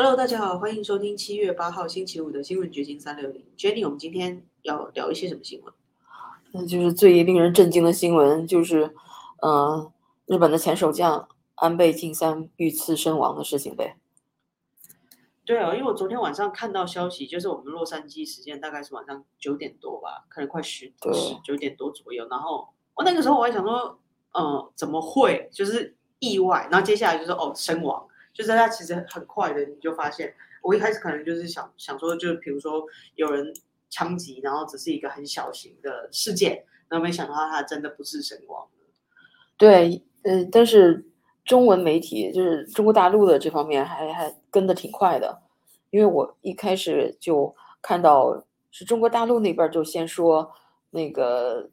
Hello，大家好，欢迎收听七月八号星期五的新闻掘金三六零。Jenny，我们今天要聊一些什么新闻？那就是最令人震惊的新闻，就是，呃，日本的前首相安倍晋三遇刺身亡的事情呗。对啊，因为我昨天晚上看到消息，就是我们洛杉矶时间大概是晚上九点多吧，可能快十对十九点多左右。然后我那个时候我还想说，呃，怎么会？就是意外。然后接下来就是哦，身亡，就是他其实很快的你就发现，我一开始可能就是想想说，就比如说有人枪击，然后只是一个很小型的事件，然后没想到他真的不是身亡。对，呃，但是中文媒体就是中国大陆的这方面还还跟得挺快的，因为我一开始就看到是中国大陆那边就先说那个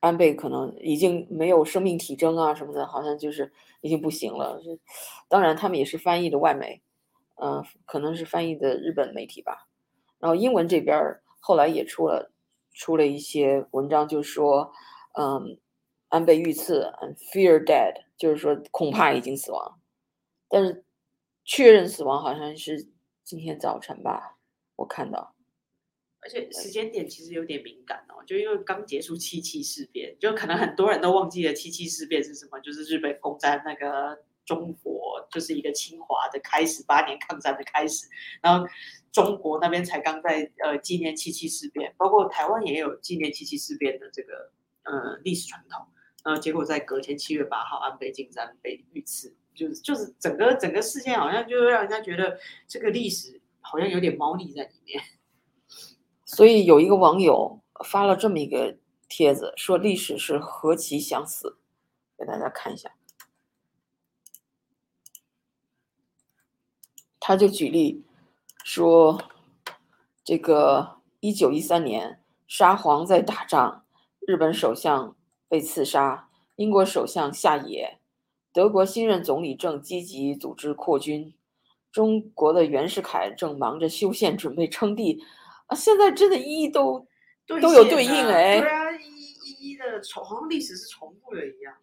安倍可能已经没有生命体征啊什么的，好像就是已经不行了。当然他们也是翻译的外媒，嗯、可能是翻译的日本媒体吧。然后英文这边后来也出了出了一些文章，就说，嗯，安倍遇刺 fear dead，就是说恐怕已经死亡，但是确认死亡好像是今天早晨吧，我看到。而且时间点其实有点敏感哦，就因为刚结束七七事变，就可能很多人都忘记了七七事变是什么，就是日本攻占那个中国，就是一个侵华的开始，八年抗战的开始，然后中国那边才刚在呃纪念七七事变，包括台湾也有纪念七七事变的这个呃历史传统，然后结果在隔天七月八号，安倍晋三被遇刺，就是就是整个整个事件好像就让人家觉得这个历史好像有点猫腻在里面。所以有一个网友发了这么一个帖子，说历史是何其相似，给大家看一下。他就举例说，这个一九一三年沙皇在打仗，日本首相被刺杀，英国首相下野，德国新任总理正积极组织扩军，中国的袁世凯正忙着修宪，准备称帝。啊，现在真的一一都对都有对应哎对啊，一一的重，好像历史是重复的一样。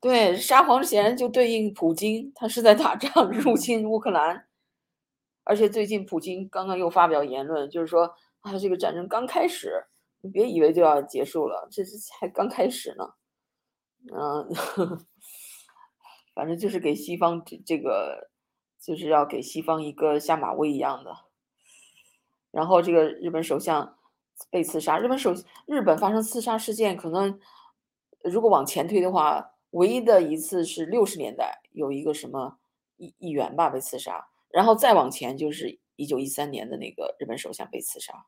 对，沙皇显然就对应普京，他是在打仗入侵乌克兰，而且最近普京刚刚又发表言论，就是说啊，这个战争刚开始，你别以为就要结束了，这是才刚开始呢。嗯，反正就是给西方这这个，就是要给西方一个下马威一样的。然后这个日本首相被刺杀，日本首日本发生刺杀事件，可能如果往前推的话，唯一的一次是六十年代有一个什么议议员吧被刺杀，然后再往前就是一九一三年的那个日本首相被刺杀，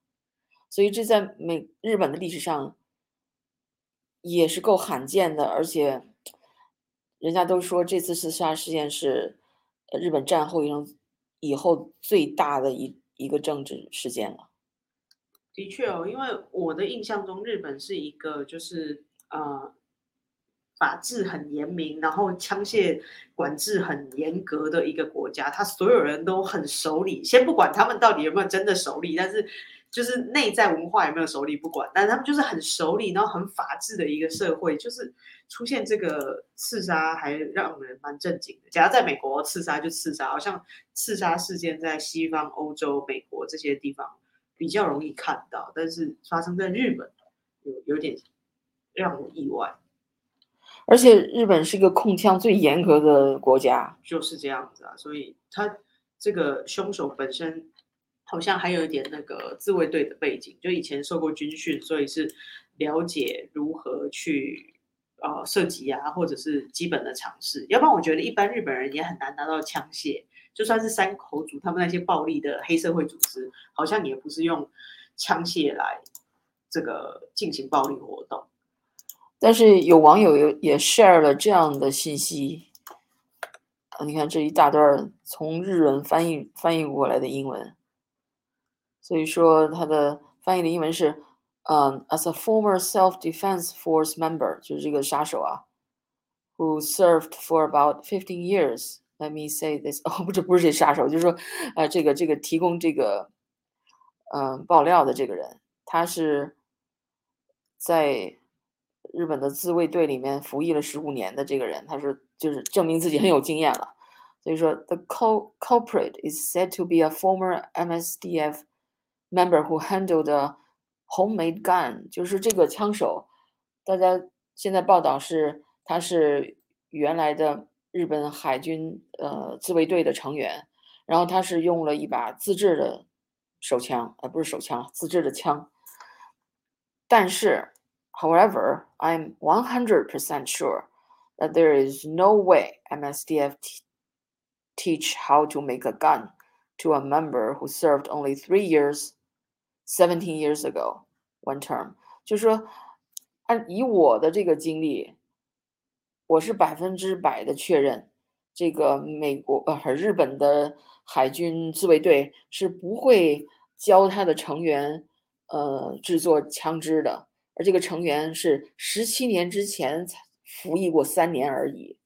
所以这在美日本的历史上也是够罕见的，而且人家都说这次刺杀事件是日本战后以后以后最大的一一个政治事件了。的确哦，因为我的印象中，日本是一个就是呃法治很严明，然后枪械管制很严格的一个国家，他所有人都很守礼。先不管他们到底有没有真的守礼，但是就是内在文化有没有守礼不管，但是他们就是很守礼，然后很法治的一个社会，就是出现这个刺杀还让人蛮震惊的。假如在美国刺杀就刺杀，好像刺杀事件在西方、欧洲、美国这些地方比较容易看到，但是发生在日本有有点让我意外，而且日本是一个控枪最严格的国家，就是这样子啊。所以他这个凶手本身好像还有一点那个自卫队的背景，就以前受过军训，所以是了解如何去呃射击啊，或者是基本的常识。要不然我觉得一般日本人也很难拿到枪械，就算是山口组他们那些暴力的黑社会组织，好像也不是用枪械来这个进行暴力活动。但是有网友有也 share 了这样的信息，你看这一大段从日文翻译翻译过来的英文，所以说它的翻译的英文是，嗯、a s a former self-defense force member，就是这个杀手啊，who served for about fifteen years。Let me say this，哦，不，这不是这杀手，就是说，呃，这个这个提供这个，嗯、爆料的这个人，他是在日本的自卫队里面服役了十五年的这个人，他说就是证明自己很有经验了， 所以说，the cul culprit is said to be a former MSDF member who handled a homemade gun，就是这个枪手，大家现在报道是他是原来的日本海军呃自卫队的成员，然后他是用了一把自制的手枪，呃不是手枪，自制的枪。但是，however, I'm 100% sure that there is no way MSDF teach how to make a gun to a member who served only three years, Seventeen years ago, one term。就是说，按以我的这个经历，我是百分之百的确认，这个美国呃日本的海军自卫队是不会教他的成员呃制作枪支的，而这个成员是十七年之前才服役过三年而已。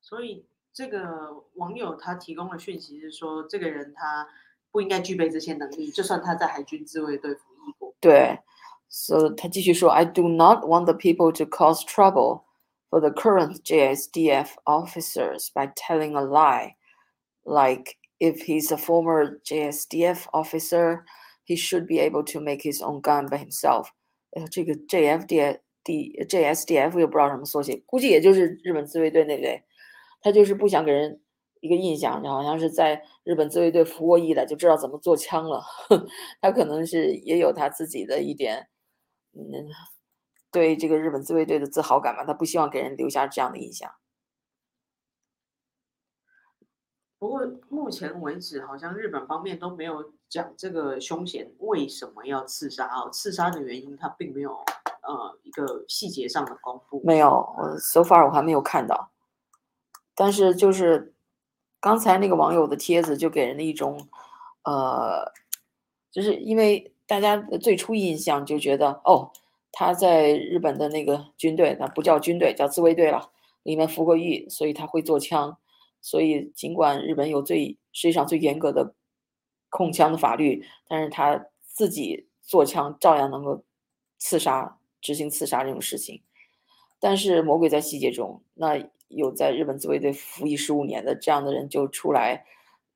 所以这个网友他提供的讯息是说，这个人他不应该具备这些能力，就算他在海军自卫队服役过。对，所以他继续说，I do not want the people to cause trouble for the current JSDF officers by telling a lie, like if he's a former JSDF officer, he should be able to make his own gun by himself. 呃，这个 JFD D JSDF 又不知道什么缩写，估计也就是日本自卫队那类。他就是不想给人 一个印象，就好像是在日本自卫队服过役的，就知道怎么做枪了。他可能是也有他自己的一点，嗯，对这个日本自卫队的自豪感吧。他不希望给人留下这样的印象。不过目前为止，好像日本方面都没有讲这个凶嫌为什么要刺杀哦，刺杀的原因他并没有呃一个细节上的公布。没有，我 so far 我还没有看到。但是就是刚才那个网友的帖子，就给人的一种，呃，就是因为大家的最初印象就觉得，哦，他在日本的那个军队，那不叫军队，叫自卫队了，里面服过役，所以他会做枪。所以尽管日本有最世界上最严格的控枪的法律，但是他自己做枪照样能够刺杀、执行刺杀这种事情。但是魔鬼在细节中，那。有在日本自卫队服役十五年的这样的人就出来，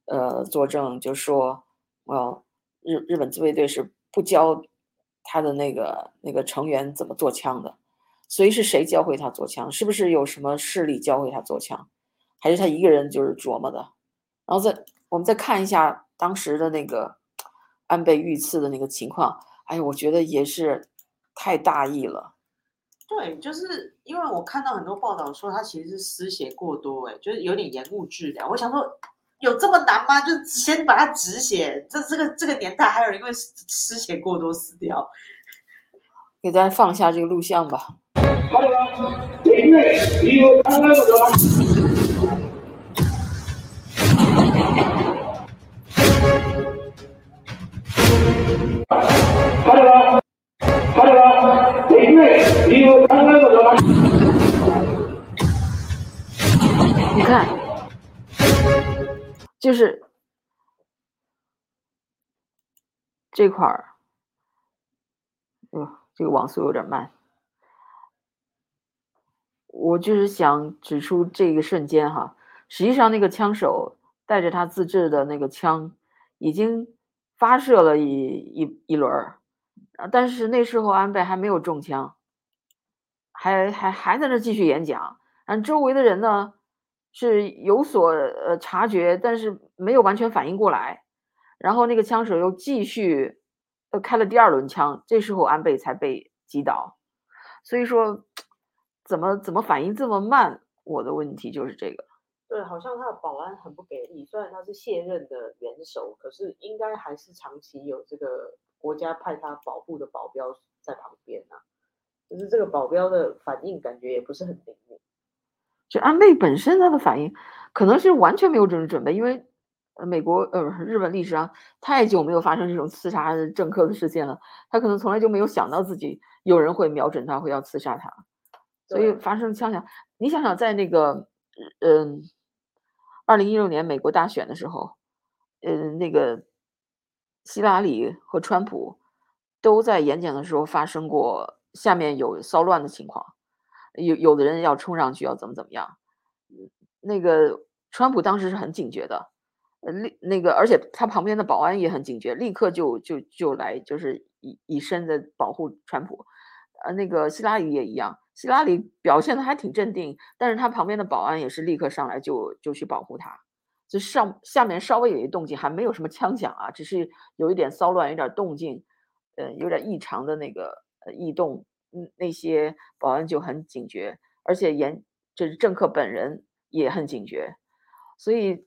呃，作证就说，呃，日日本自卫队是不教他的那个那个成员怎么做枪的，所以是谁教会他做枪？是不是有什么势力教会他做枪？还是他一个人就是琢磨的？然后再我们再看一下当时的那个安倍遇刺的那个情况，哎，我觉得也是太大意了。对，就是因为我看到很多报道说他其实是失血过多，哎，就是有点延误治疗。我想说，有这么难吗？就先把他止血？这这个这个年代还有人因为失血过多死掉？给大家放下这个录像吧。看，就是这块儿，哟，这个网速有点慢。我就是想指出这个瞬间哈，实际上那个枪手带着他自制的那个枪，已经发射了一一一轮儿。但是那时候安倍还没有中枪，还还还在那继续演讲。嗯，周围的人呢是有所呃察觉，但是没有完全反应过来。然后那个枪手又继续呃开了第二轮枪，这时候安倍才被击倒。所以说，怎么怎么反应这么慢？我的问题就是这个。对，好像他的保安很不给力。虽然他是卸任的元首，可是应该还是长期有这个。国家派他保护的保镖在旁边呢，就是这个保镖的反应感觉也不是很灵敏。就安倍本身他的反应可能是完全没有这种准备，因为呃美国呃日本历史上太久没有发生这种刺杀政客的事件了，他可能从来就没有想到自己有人会瞄准他会要刺杀他，所以发生枪响。你想想在那个嗯二零一六年美国大选的时候，嗯那个。希拉里和川普都在演讲的时候发生过下面有骚乱的情况，有有的人要冲上去要怎么怎么样，那个川普当时是很警觉的，呃，立那个，而且他旁边的保安也很警觉，立刻就就就来，就是以以身的保护川普。呃，那个希拉里也一样，希拉里表现的还挺镇定，但是他旁边的保安也是立刻上来就就去保护他。就上下面稍微有一动静，还没有什么枪响啊，只是有一点骚乱，有点动静，呃，有点异常的那个呃异动，嗯，那些保安就很警觉，而且严，就是政客本人也很警觉。所以，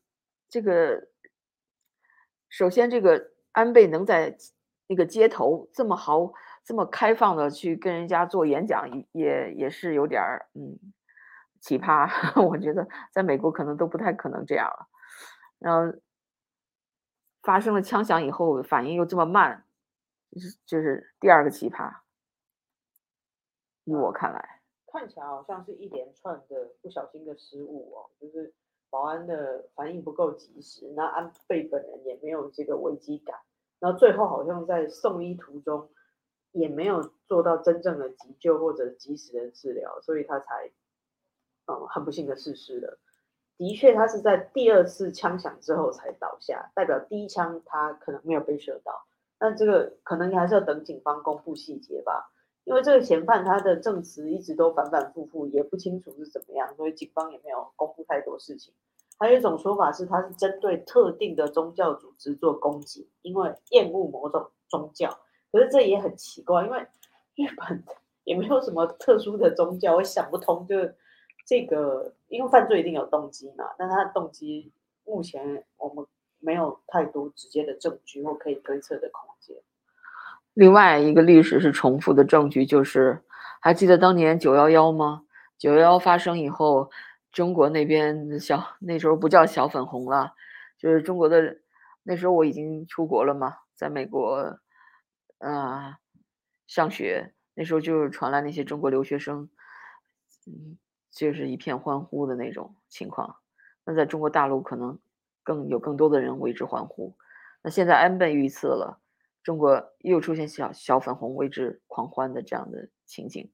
这个首先，这个安倍能在那个街头这么豪、这么开放的去跟人家做演讲，也也是有点儿嗯奇葩。我觉得在美国可能都不太可能这样了。然后发生了枪响以后，反应又这么慢，就是就是第二个奇葩。依我看来，看起来好像是一连串的不小心的失误哦，就是。保安的反应不够及时，那安倍本人也没有这个危机感，然后最后好像在送医途中也没有做到真正的急救或者及时的治疗，所以他才嗯很不幸的逝世了。的确，他是在第二次枪响之后才倒下，代表第一枪他可能没有被射到，但这个可能你还是要等警方公布细节吧。因为这个嫌犯他的证词一直都反反复复，也不清楚是怎么样，所以警方也没有公布太多事情。还有一种说法是，他是针对特定的宗教组织做攻击，因为厌恶某种宗教。可是这也很奇怪，因为日本也没有什么特殊的宗教，我想不通。就是这个，因为犯罪一定有动机嘛，但他的动机目前我们没有太多直接的证据或可以推测的空间。另外一个历史是重复的证据，就是还记得当年九幺幺吗？九幺幺发生以后，中国那边小那时候不叫小粉红了，就是中国的那时候我已经出国了嘛，在美国啊上学，那时候就是传来那些中国留学生，嗯，就是一片欢呼的那种情况。那在中国大陆可能更有更多的人为之欢呼。那现在安倍遇刺了。中国又出现小小粉红为之狂欢的这样的情景，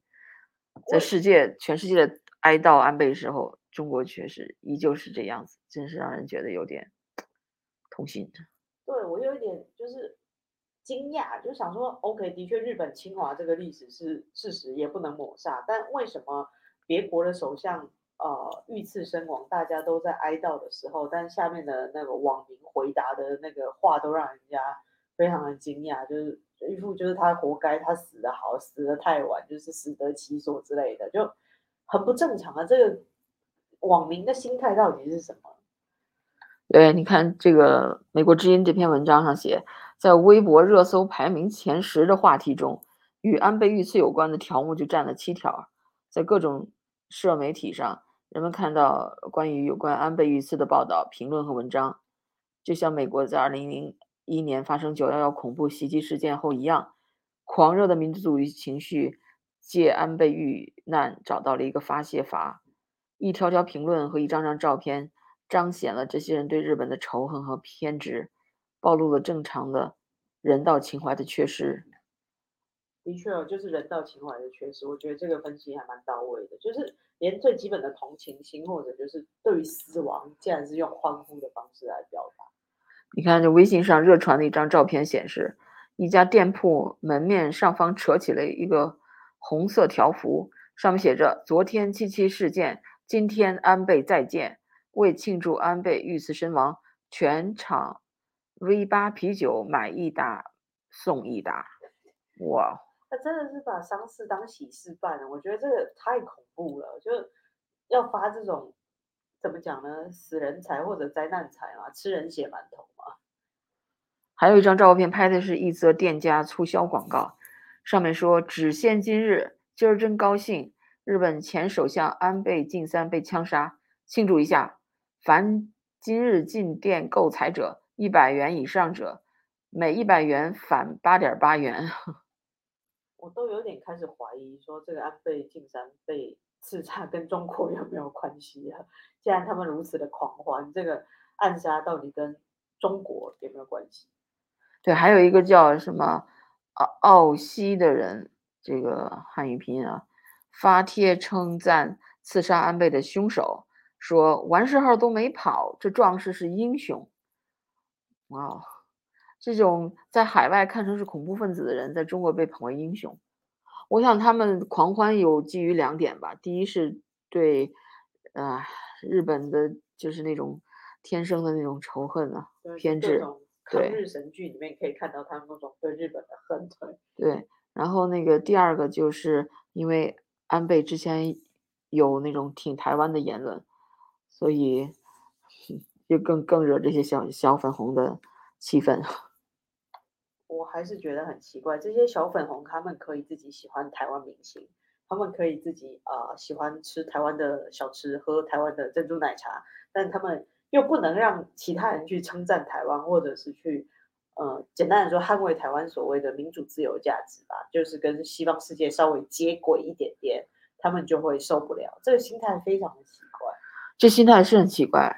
在世界全世界的哀悼安倍时候，中国确实依旧是这样子，真是让人觉得有点痛心。对我有一点就是惊讶，就想说，OK，的确日本侵华这个历史是事实，也不能抹杀，但为什么别国的首相呃遇刺身亡，大家都在哀悼的时候，但下面的那个网民回答的那个话都让人家。非常的惊讶，就是一副就是他活该，他死的好，死的太晚，就是死得其所之类的，就很不正常啊！这个网民的心态到底是什么？对，你看这个美国之音这篇文章上写，在微博热搜排名前十的话题中，与安倍遇刺有关的条目就占了七条，在各种社媒体上，人们看到关于有关安倍遇刺的报道、评论和文章，就像美国在二零零。一年发生九幺幺恐怖袭击事件后一样，狂热的民族主义情绪借安倍遇难找到了一个发泄阀。一条条评论和一张张照片彰显了这些人对日本的仇恨和偏执，暴露了正常的人道情怀的缺失。的确，就是人道情怀的缺失。我觉得这个分析还蛮到位的，就是连最基本的同情心或者就是对于死亡，竟然是用欢呼的方式来表达。你看，这微信上热传的一张照片显示，一家店铺门面上方扯起了一个红色条幅，上面写着“昨天七七事件，今天安倍再见”。为庆祝安倍遇刺身亡，全场 V 八啤酒买一打送一打。哇，他真的是把丧事当喜事办了。我觉得这个太恐怖了，就要发这种。怎么讲呢？死人财或者灾难财嘛，吃人血馒头嘛。还有一张照片，拍的是一则店家促销广告，上面说：“只限今日，今儿真高兴！日本前首相安倍晋三被枪杀，庆祝一下！凡今日进店购彩者，一百元以上者，每一百元返八点八元。”我都有点开始怀疑，说这个安倍晋三被。刺杀跟中国有没有关系啊？既然他们如此的狂欢，这个暗杀到底跟中国有没有关系？对，还有一个叫什么奥奥西的人，这个汉语拼音啊，发帖称赞刺杀安倍的凶手，说完事后都没跑，这壮士是英雄。哇，哦这种在海外看成是恐怖分子的人，在中国被捧为英雄。我想他们狂欢有基于两点吧，第一是对，呃，日本的就是那种天生的那种仇恨啊、偏执。对日神剧里面可以看到他们那种对日本的恨。对，然后那个第二个就是因为安倍之前有那种挺台湾的言论，所以 就更更惹这些小小粉红的气氛。我还是觉得很奇怪，这些小粉红他们可以自己喜欢台湾明星，他们可以自己啊喜欢吃台湾的小吃，喝台湾的珍珠奶茶，但他们又不能让其他人去称赞台湾，或者是去呃简单的说捍卫台湾所谓的民主自由价值吧，就是跟西方世界稍微接轨一点点，他们就会受不了。这个心态非常的奇怪，这心态是很奇怪，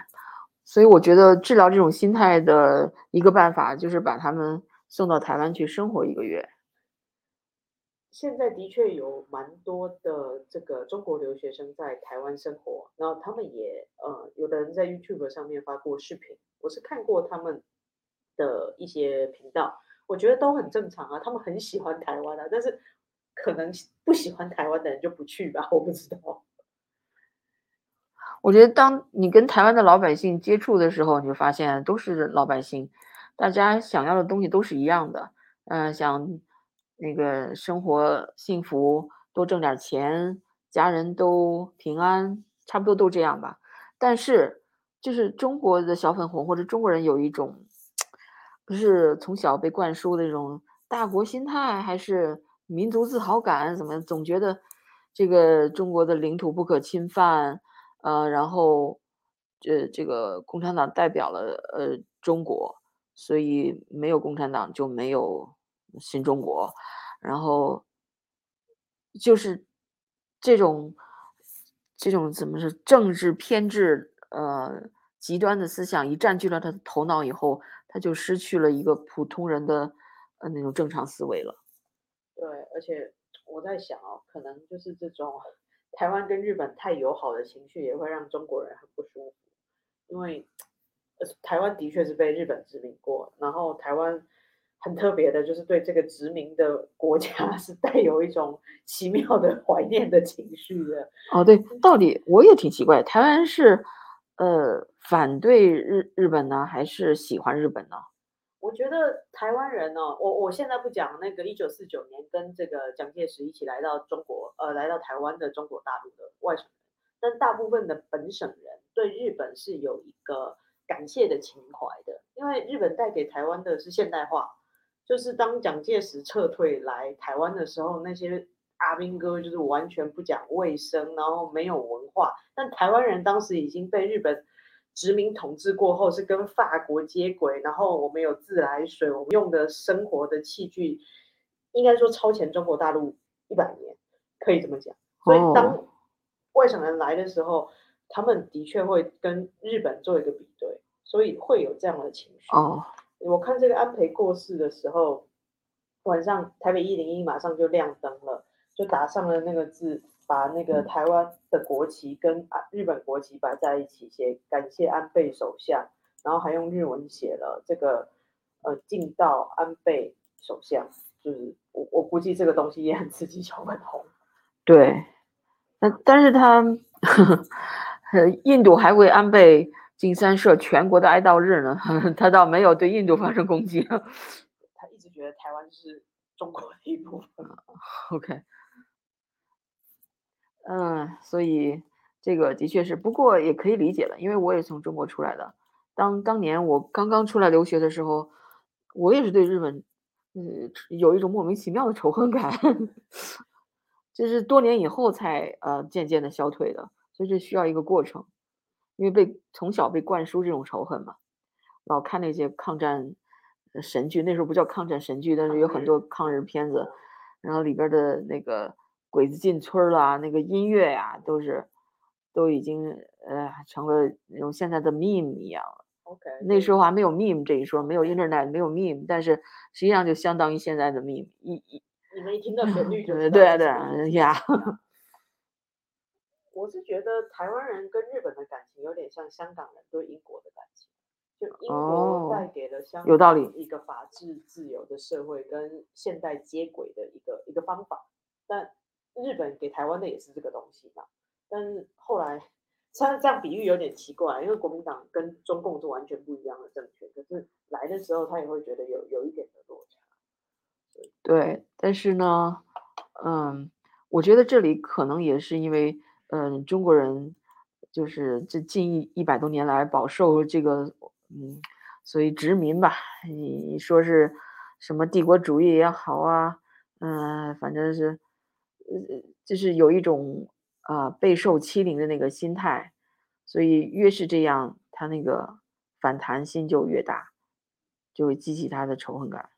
所以我觉得治疗这种心态的一个办法就是把他们。送到台湾去生活一个月。现在的确有蛮多的这个中国留学生在台湾生活，然后他们也呃，有的人在 YouTube 上面发过视频，我是看过他们的一些频道，我觉得都很正常啊，他们很喜欢台湾啊，但是可能不喜欢台湾的人就不去吧，我不知道。我觉得当你跟台湾的老百姓接触的时候，你就发现都是老百姓。大家想要的东西都是一样的，嗯，想那个生活幸福，多挣点钱，家人都平安，差不多都这样吧。但是，就是中国的小粉红或者中国人有一种，不是从小被灌输的这种大国心态，还是民族自豪感，怎么总觉得这个中国的领土不可侵犯，呃，然后，这这个共产党代表了呃中国。所以没有共产党就没有新中国，然后就是这种这种怎么是政治偏执呃极端的思想一占据了他的头脑以后，他就失去了一个普通人的呃那种正常思维了。对，而且我在想哦，可能就是这种台湾跟日本太友好的情绪也会让中国人很不舒服，因为。台湾的确是被日本殖民过，然后台湾很特别的，就是对这个殖民的国家 是带有一种奇妙的怀念的情绪的。哦，对，到底我也挺奇怪，台湾是呃反对日日本呢，还是喜欢日本呢？我觉得台湾人呢，我我现在不讲那个一九四九年跟这个蒋介石一起来到中国，呃，来到台湾的中国大陆的外省人，但大部分的本省人对日本是有一个。感谢的情怀的，因为日本带给台湾的是现代化，就是当蒋介石撤退来台湾的时候，那些阿兵哥就是完全不讲卫生，然后没有文化。但台湾人当时已经被日本殖民统治过后，是跟法国接轨，然后我们有自来水，我们用的生活的器具，应该说超前中国大陆一百年，可以这么讲。所以当外省人来的时候。他们的确会跟日本做一个比对，所以会有这样的情绪。哦，我看这个安倍过世的时候，晚上台北一零一马上就亮灯了，就打上了那个字，把那个台湾的国旗跟啊日本国旗摆在一起，写感谢安倍首相，然后还用日文写了这个呃敬道安倍首相，就是我我估计这个东西也很刺激小粉红。对，但但是他。印度还为安倍晋三设全国的哀悼日呢，他倒没有对印度发生攻击。他一直觉得台湾是中国的一部分。OK，嗯，所以这个的确是，不过也可以理解了，因为我也从中国出来的。当当年我刚刚出来留学的时候，我也是对日本，嗯，有一种莫名其妙的仇恨感，就是多年以后才呃渐渐的消退的。所以这需要一个过程，因为被从小被灌输这种仇恨嘛，老看那些抗战神剧，那时候不叫抗战神剧，但是有很多抗日片子，然后里边的那个鬼子进村啦，那个音乐呀，都是都已经呃成了那种现在的 meme 一样了。OK，那时候还没有 meme 这一说，没有 internet，没有 meme，但是实际上就相当于现在的 meme。一一你们一听到旋律就 对对对呀。我是觉得台湾人跟日本的感情有点像香港人对英国的感情，就英国带给了香有道理一个法治自由的社会跟现代接轨的一个一个方法，但日本给台湾的也是这个东西嘛。但是后来，虽然这样比喻有点奇怪，因为国民党跟中共是完全不一样的政权，可是来的时候他也会觉得有有一点的落差。对，但是呢，嗯，我觉得这里可能也是因为，嗯，中国人就是这近一一百多年来饱受这个，嗯，所以殖民吧，你说是什么帝国主义也好啊，嗯，反正是，呃，就是有一种啊备受欺凌的那个心态，所以越是这样，他那个反弹心就越大，就会激起他的仇恨感。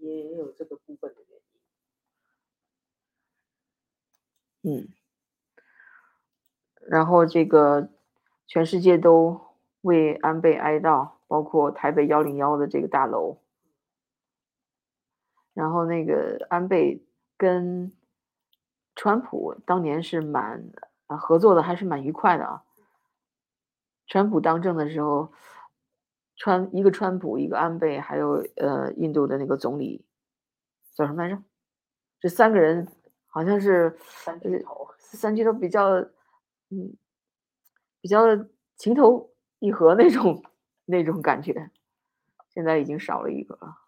也有这个部分的原因。嗯，然后这个全世界都为安倍哀悼，包括台北幺零幺的这个大楼。然后那个安倍跟川普当年是蛮啊合作的，还是蛮愉快的啊。川普当政的时候。川一个川普，一个安倍，还有呃印度的那个总理叫什么来着？这三个人好像是三巨头，三巨头比较嗯比较情投意合那种那种感觉，现在已经少了一个了。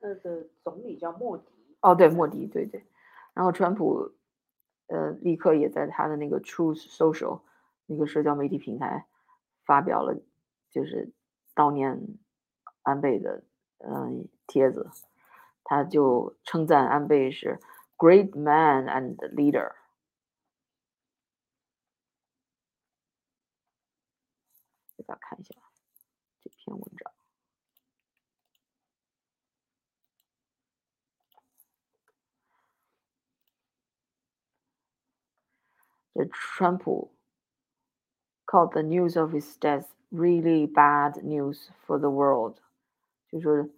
那个总理叫莫迪。哦，对，莫迪，对对。然后川普。呃，立刻也在他的那个 Truth Social 那个社交媒体平台发表了，就是悼念安倍的嗯帖子，他就称赞安倍是 Great man and leader。给大家看一下这篇文章。the Trump called the news of his death really bad news for the world，就是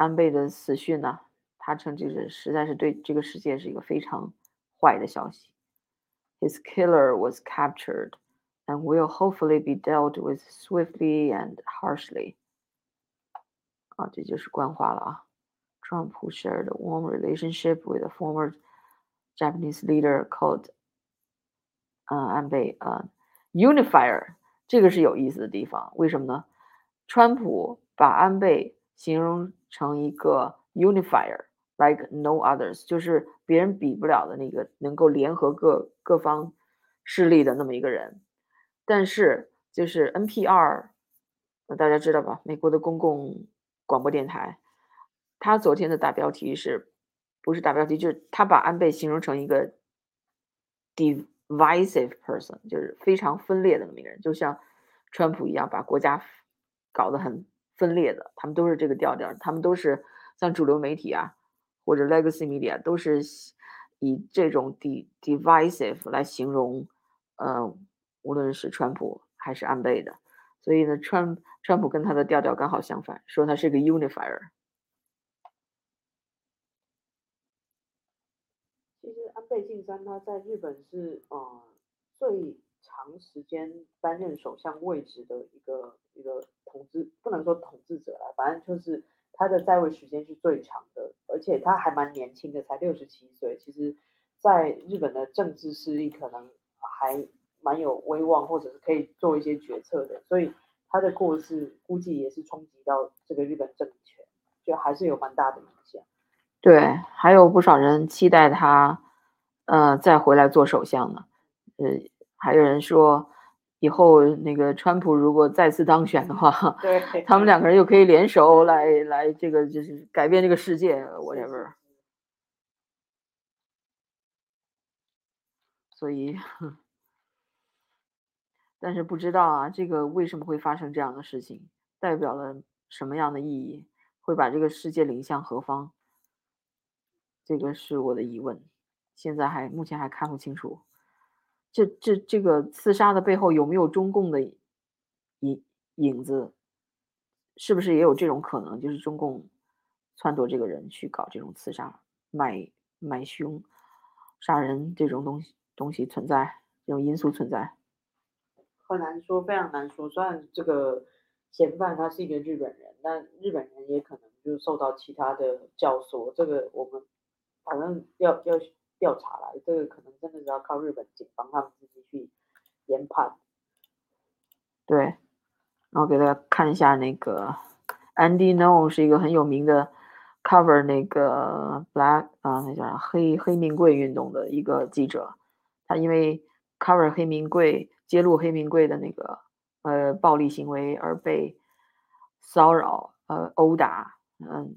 安倍的死讯呢、啊，他称这个实在是对这个世界是一个非常坏的消息。His killer was captured and will hopefully be dealt with swiftly and harshly。啊，这就是官话了啊。Trump, who shared a warm relationship with a former Japanese leader called 嗯，安倍啊，unifier 这个是有意思的地方，为什么呢？川普把安倍形容 成一个 unifier，like no others，就是别人比不了的那个能够联合各各方势力的那么一个人。但是就是 NPR，大家知道吧？美国的公共广播电台，他昨天的大标题是，不是大标题，就是他把安倍形容成一个 divisive person 就是非常分裂的那么一个人，就像川普一样，把国家搞得很分裂的，他们都是这个调调，他们都是像主流媒体啊或者 legacy media 都是以这种 d divisive 来形容，呃，无论是川普还是安倍的，所以呢，川川普跟他的调调刚好相反，说他是个 unifier。其实安倍晋三他在日本是呃最长时间担任首相位置的一个一个统治，不能说统治者啦，反正就是他的在位时间是最长的，而且他还蛮年轻的，才六十七岁。其实，在日本的政治势力可能还蛮有威望，或者是可以做一些决策的，所以他的过世估计也是冲击到这个日本政权，就还是有蛮大的影响。对，还有不少人期待他。呃，再回来做首相呢？呃，还有人说，以后那个川普如果再次当选的话，对，他们两个人又可以联手来来这个就是改变这个世界，whatever。所以，但是不知道啊，这个为什么会发生这样的事情，代表了什么样的意义？会把这个世界领向何方？这个是我的疑问。现在还目前还看不清楚，这这这个刺杀的背后有没有中共的影影子？是不是也有这种可能？就是中共撺掇这个人去搞这种刺杀、买买凶、杀人这种东西东西存在，这种因素存在。很难说，非常难说。虽然这个嫌犯他是一个日本人，但日本人也可能就受到其他的教唆。这个我们反正要要调查了，这个可能真的是要靠日本警方他们自己去研判。对，然后给大家看一下那个 Andy No 是一个很有名的 cover 那个 Black 啊，那叫啥黑黑名贵运动的一个记者，他因为 cover 黑名贵。揭露黑名贵的那个呃暴力行为而被骚扰呃殴打，嗯，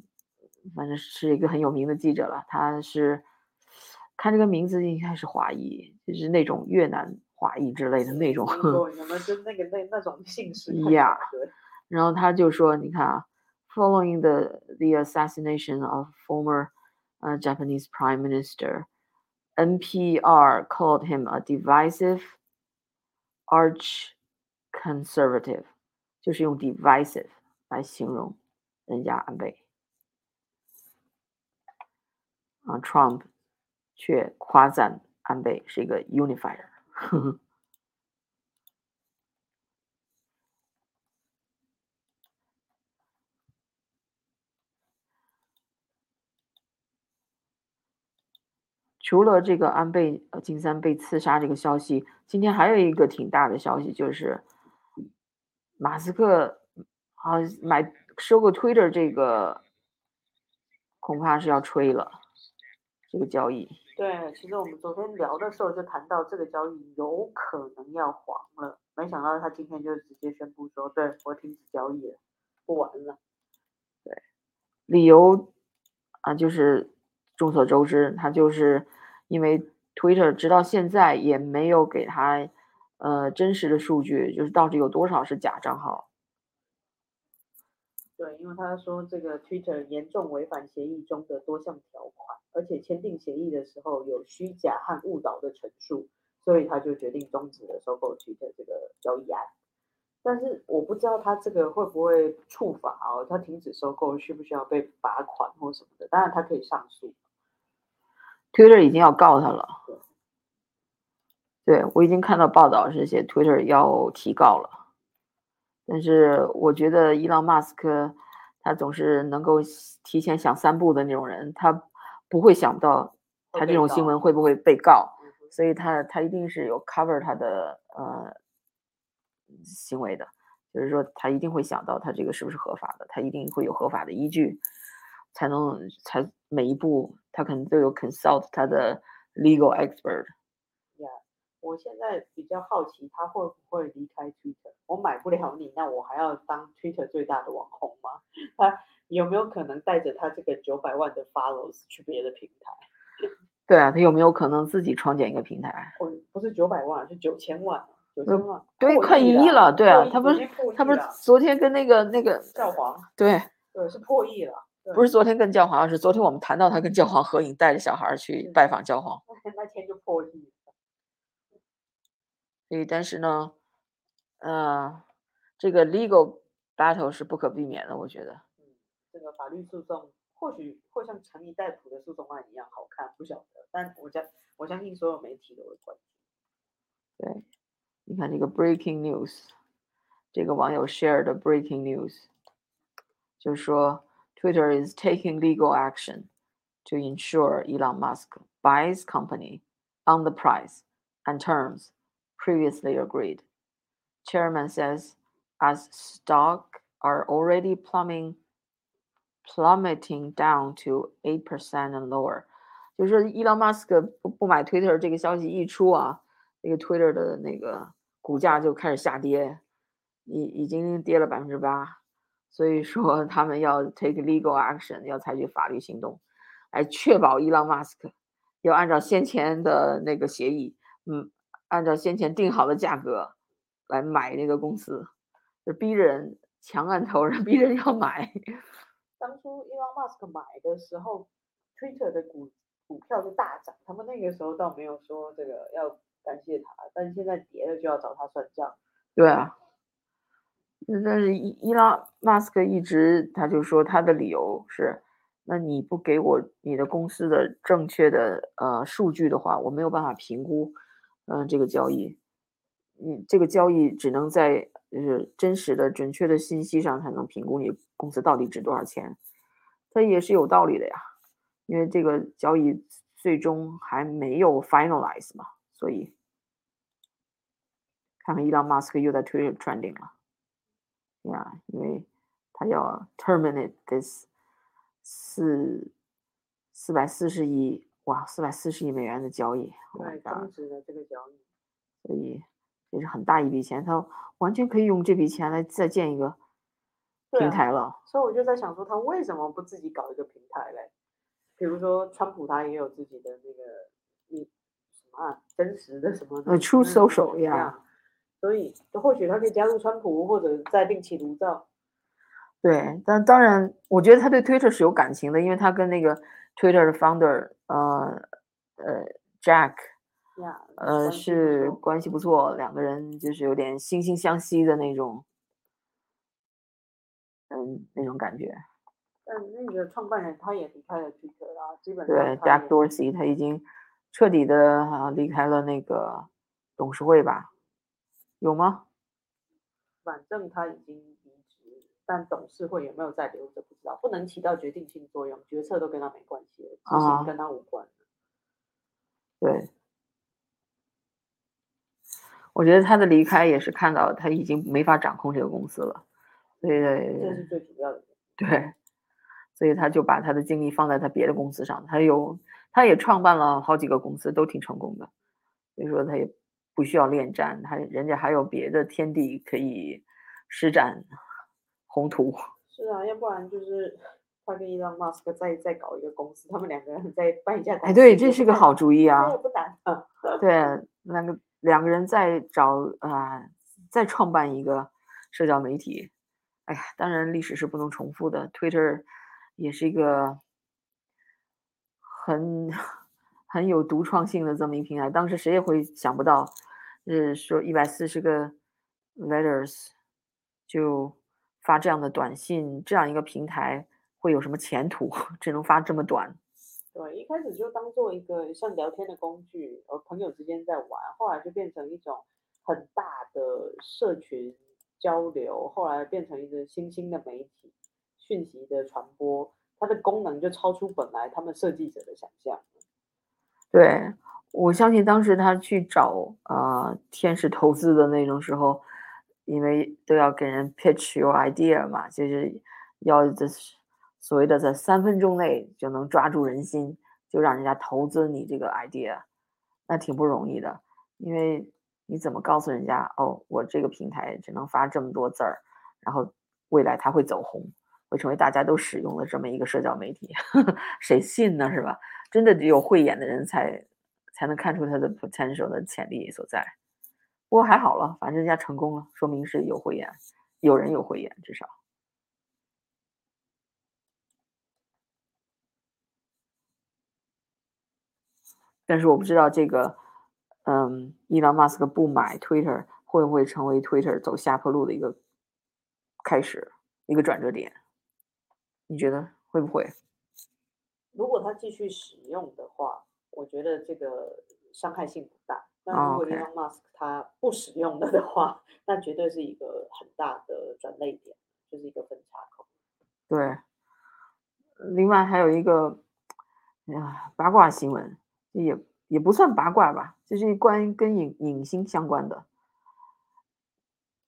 反正是一个很有名的记者了。他是看这个名字应该是华裔，就是那种越南华裔之类的那种。什么就那个那那种姓氏。Yeah，然后他就说，你看啊，Following the the assassination of former uh Japanese Prime Minister, NPR called him a divisive. Arch conservative 就是用 divisive 来形容人家安倍啊，Trump 却夸赞安倍是一个 unifier。除了这个安倍呃金三被刺杀这个消息，今天还有一个挺大的消息，就是马斯克啊买收购 Twitter 这个恐怕是要吹了，这个交易。对，其实我们昨天聊的时候就谈到这个交易有可能要黄了，没想到他今天就直接宣布说，对我停止交易了，不玩了。对，理由啊就是众所周知，他就是。因为 Twitter 直到现在也没有给他呃真实的数据，就是到底有多少是假账号。对，因为他说这个 Twitter 严重违反协议中的多项条款，而且签订协议的时候有虚假和误导的陈述，所以他就决定终止了收购 Twitter 这个交易案。但是我不知道他这个会不会触法哦，他停止收购需不需要被罚款或什么的？当然他可以上诉。Twitter 已经要告他了，对我已经看到报道是写 Twitter 要提告了，但是我觉得伊朗马斯克他总是能够提前想三步的那种人，他不会想到他这种新闻会不会被告，所以他他一定是有 cover 他的呃行为的，就是说他一定会想到他这个是不是合法的，他一定会有合法的依据。才能才每一步，他可能都有 consult 他的 legal expert。呀，我现在比较好奇，他会不会离开 Twitter？我买不了你，那我还要当 Twitter 最大的网红吗？他有没有可能带着他这个九百万的 followers 去别的平台？对啊，他有没有可能自己创建一个平台？不，不是九百万，是九千万，九千万，对，快一亿了。对啊，他不是他不是昨天跟那个那个教皇？对，对，是破亿了。不是昨天跟教皇，是昨天我们谈到他跟教皇合影，带着小孩去拜访教皇。那天就破亿。所以，但是呢，呃，这个 legal battle 是不可避免的，我觉得。嗯，这个法律诉讼或许会像强尼戴普的诉讼案一样好看，不晓得。但我相我相信所有媒体都会关注。对，你看这个 breaking news，这个网友 share 的 breaking news，就是说。Twitter is taking legal action to ensure Elon Musk buys company on the price and terms Previously agreed. Chairman says as stock are already plumbing plummeting down to eight percent and lower，就是伊朗马斯克不不买 Twitter 这个消息一出啊，那个 Twitter 的那个股价就开始下跌，已已经跌了百分之八。所以说，他们要 take legal action，要采取法律行动，来确保伊朗马斯克要按照先前的那个协议，嗯，按照先前定好的价格来买那个公司，就逼人强按头，逼人要买。当初伊朗马斯克买的时候，Twitter 的股股票是大涨，他们那个时候倒没有说这个要感谢他，但是现在跌了就要找他算账。对啊。但是伊伊拉马斯克一直他就说他的理由是那你不给我你的公司的正确的呃数据的话，我没有办法评估，嗯，这个交易，你这个交易只能在就是真实的、准确的信息上才能评估你公司到底值多少钱，它也是有道理的呀，因为这个交易最终还没有 finalize 嘛，所以看看伊朗马斯克又在 Twitter trending 了，呀，因为他要 terminate this 四四百四十亿哇，四百四十亿美元的交易，对，终止了这个交易，所以这是很大一笔钱，他完全可以用这笔钱来再建一个平台了。所以我就在想说，他为什么不自己搞一个平台嘞？比如说，川普他也有自己的那个，你什么啊，真实的什么？呃，True Social 呀。所以，就或许他可以加入川普，或者再另起炉灶。对，但当然，我觉得他对 Twitter 是有感情的，因为他跟那个 Twitter 的 founder，呃呃，Jack，呃，是关系不错，两个人就是有点惺惺相惜的那种，嗯，那种感觉。但那个创办人他也离开了 Twitter 啊，基本上对 Jack Dorsey 他已经彻底的啊离开了那个董事会吧。有吗？反正他已经但董事会有没有在留着不知道，不能起到决定性作用，决策都跟他没关系，执行跟他无关。对，我觉得他的离开也是看到他已经没法掌控这个公司了，所以这是最主要的。对，所以他就把他的精力放在他别的公司上，他有他也创办了好几个公司，都挺成功的，所以说他也。不需要恋战，他人家还有别的天地可以施展宏图。是啊，要不然就是他跟伊朗马斯克再再搞一个公司，他们两个人再办一家。哎，对，这是个好主意啊。不难。对，两个两个人再找啊，再创办一个社交媒体。哎呀，当然历史是不能重复的，Twitter 也是一个很。很有独创性的这么一平台，当时谁也会想不到，呃说一百四十个 letters 就发这样的短信，这样一个平台会有什么前途？只能发这么短。对，一开始就当做一个像聊天的工具，而朋友之间在玩，后来就变成一种很大的社群交流，后来变成一个新兴的媒体，讯息的传播，它的功能就超出本来他们设计者的想象。对，我相信当时他去找啊天使投资的那种时候，因为都要给人 pitch your idea 嘛，就是要这所谓的在三分钟内就能抓住人心，就让人家投资你这个 idea，那挺不容易的。因为你怎么告诉人家哦，我这个平台只能发这么多字儿，然后未来它会走红，会成为大家都使用的这么一个社交媒体，呵 呵谁信呢？是吧？真的只有慧眼的人才才能看出他的 potential 的潜力所在。不过还好了，反正人家成功了，说明是有慧眼，有人有慧眼，至少。但是我不知道这个，嗯，伊朗马斯克不买 Twitter 会不会成为 Twitter 走下坡路的一个开始，一个转折点？你觉得会不会？如果他继续使用的话，我觉得这个伤害性不大。那如果 Elon Musk 他不使用了 的话，那绝对是一个很大的转泪点，就是一个分叉口。对。另外还有一个，呀，八卦新闻也也不算八卦吧，就是关于跟影影星相关的，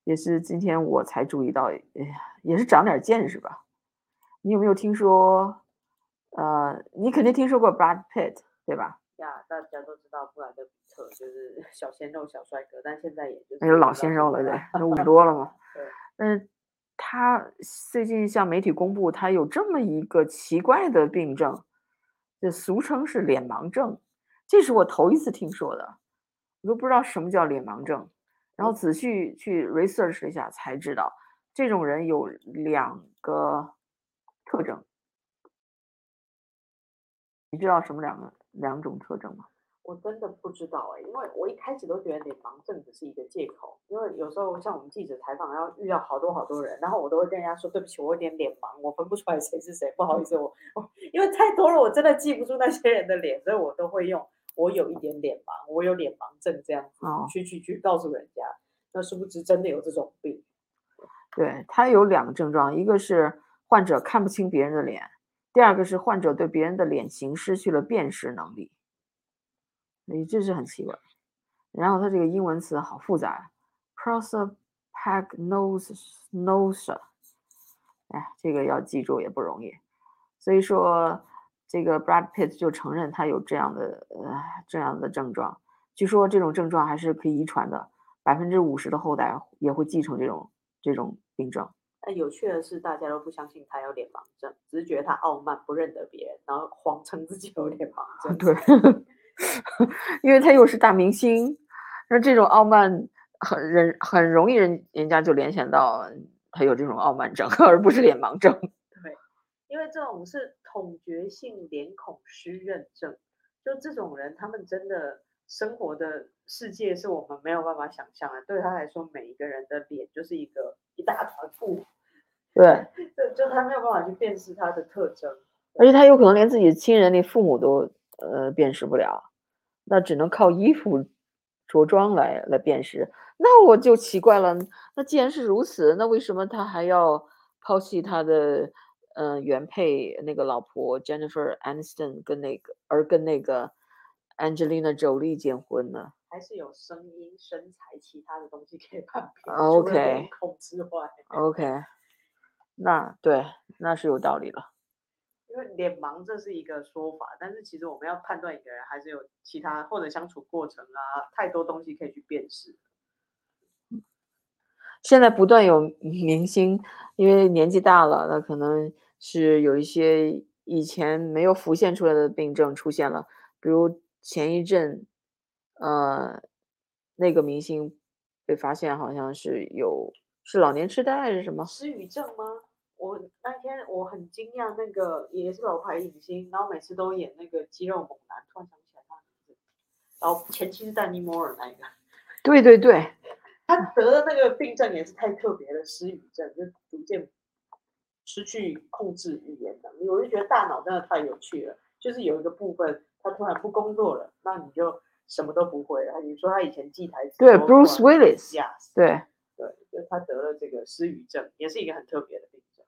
也是今天我才注意到，哎呀，也是长点见识吧。你有没有听说？呃，你肯定听说过 Brad Pitt 对吧？呀，大家都知道布莱德比特就是 小鲜肉、小帅哥，但现在也就是那有老鲜肉了，对，都五十 多了嘛。对。嗯，他最近向媒体公布，他有这么一个奇怪的病症，就俗称是脸盲症，这是我头一次听说的，我都不知道什么叫脸盲症，然后仔细去 research 一下才知道，这种人有两个特征。你知道什么两个两种特征吗？我真的不知道哎、因为我一开始都觉得脸盲症只是一个借口，因为有时候像我们记者采访要遇到好多好多人，然后我都会跟人家说对不起，我有点脸盲，我分不出来谁是谁，不好意思，我我因为太多了，我真的记不住那些人的脸，所以我都会用我有一点脸盲，我有脸盲症这样子、哦去去去告诉人家，那殊不知真的有这种病。对，他有两个症状，一个是患者看不清别人的脸，第二个是患者对别人的脸型失去了辨识能力。所以这是很奇怪。然后它这个英文词好复杂，prosopagnosia，哎，这个要记住也不容易。所以说，这个 Brad Pitt 就承认他有这样的呃这样的症状。据说这种症状还是可以遗传的，百分之五十的后代也会继承这种这种病症。但有趣的是，大家都不相信他有脸盲症，只是觉得他傲慢，不认得别人，然后谎称自己有脸盲症。对，因为他又是大明星，那这种傲慢很人很容易人人家就联想到他有这种傲慢症，而不是脸盲症。对，因为这种是统觉性脸孔失认症，就这种人，他们真的生活的世界是我们没有办法想象的。对他来说，每一个人的脸就是一个一大团布，对，就就他没有办法去辨识他的特征。而且他有可能连自己的亲人、连父母都呃辨识不了，那只能靠衣服着装来来辨识。那我就奇怪了，那既然是如此，那为什么他还要抛弃他的嗯、呃原配那个老婆 Jennifer Aniston 跟那个而跟那个 Angelina Jolie 结婚呢？还是有声音、身材、其他的东西可以判别。啊除了脸 OK 孔之外，OK，那对，那是有道理了。因为脸盲这是一个说法，但是其实我们要判断一个人，还是有其他或者相处过程啊，太多东西可以去辨识。现在不断有明星，因为年纪大了，那可能是有一些以前没有浮现出来的病症出现了，比如前一阵，呃，那个明星被发现好像是有是老年痴呆还是什么？失语症吗？我那天我很惊讶，那个也是老牌影星，然后每次都演那个肌肉猛男，突然想不起来他的名字。然后前妻是丹尼摩尔那一个，对对对，他得的那个病症也是太特别了，失语症就逐渐失去控制语言能力。我就觉得大脑真的太有趣了，就是有一个部分他突然不工作了，那你就什么都不会了。你说他以前记台词对 Bruce Willis yes，对对，就是他得了这个失语症，也是一个很特别的病症。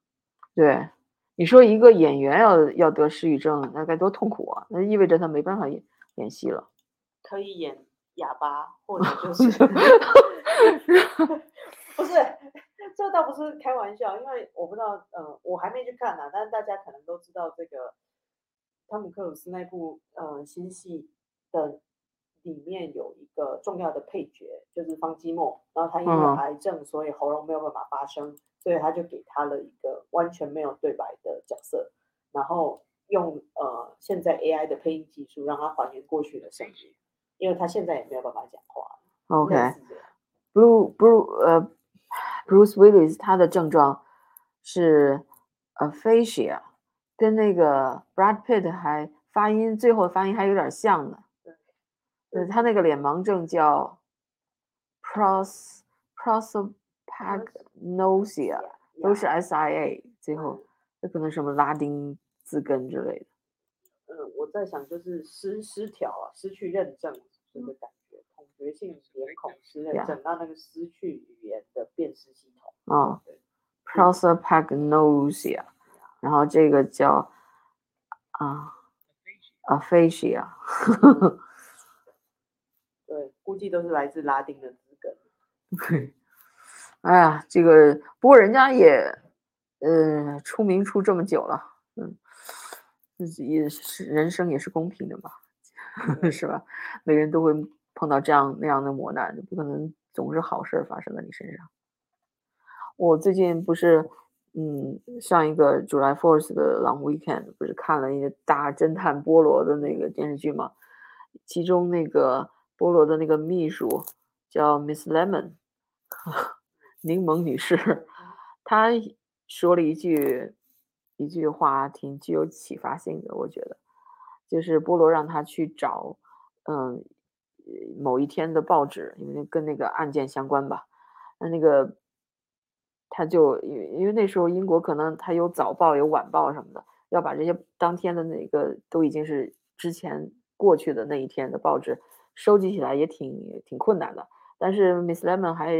对，你说一个演员要要得失语症，那该多痛苦啊！那意味着他没办法演演戏了。可以演哑巴，或者就是 不是，这倒不是开玩笑，因为我不知道，呃，我还没去看呢、但是大家可能都知道这个汤姆克鲁斯那部呃新戏的里面有一个重要的配角，就是方基莫，然后他因为嗯癌症，所以喉咙没有办法发声，所以他就给他了一个完全没有对白的角色，然后用呃现在 AI 的配音技术让他还原过去的声音，因为他现在也没有办法讲话。OK，Blue Blue 呃，Bruce Willis 他的症状是 aphasia，跟那个 Brad Pitt 还发音最后发音还有点像呢。他那个脸盲症叫 pros prosopagnosia，都是 S I A，最后这可能什么拉丁字根之类的。嗯，我在想就是失失调啊，失去认证这个感觉，统觉性脸孔失认 Yeah 证，那那个失去语言的辨识系统。啊 prosopagnosia，然后这个叫啊 aphasia，对，估计都是来自拉丁的资根。哎呀，这个不过人家也呃出名出这么久了，嗯，自己也是人生也是公平的嘛，是吧？每个人都会碰到这样那样的磨难，不可能总是好事儿发生在你身上。我最近不是，嗯，上一个 July Fourth 的 Long Weekend 不是看了一个大侦探波罗的那个电视剧嘛？其中那个波罗的那个秘书叫 Miss Lemon，柠檬女士，她说了一句一句话，挺具有启发性的，我觉得，就是菠萝让她去找嗯，某一天的报纸，因为跟那个案件相关吧，那那个他就因为因为那时候英国可能他有早报有晚报什么的，要把这些当天的那个都已经是之前过去的那一天的报纸收集起来也挺挺困难的，但是 Miss Lemon 还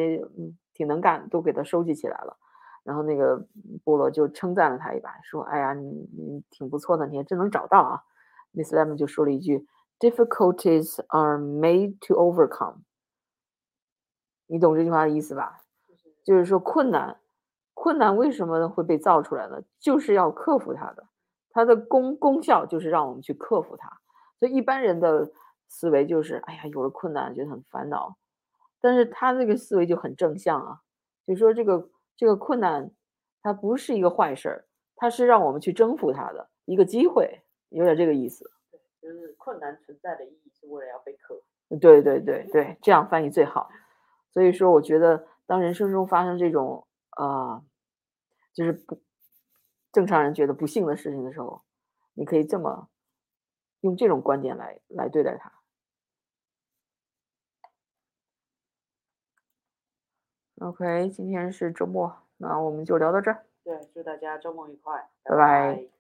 挺能干，都给他收集起来了。然后那个波罗就称赞了他一把，说：“哎呀，你你挺不错的，你还真能找到啊。”Miss Lemon 就说了一句：“Difficulties are made to overcome。”你懂这句话的意思吧？就是说困难，困难为什么会被造出来呢？就是要克服它的，它的功功效就是让我们去克服它。所以一般人的思维就是：“哎呀，有了困难觉得很烦恼。”但是他那个思维就很正向啊，就说这个。这个困难，它不是一个坏事儿，它是让我们去征服它的一个机会，有点这个意思。对，就是困难存在的意义是为了要被克服。对对对对，这样翻译最好。所以说，我觉得当人生中发生这种啊，就是不正常人觉得不幸的事情的时候，你可以这么用这种观点来来对待它。OK，今天是周末，那我们就聊到这儿。对，祝大家周末愉快，拜拜。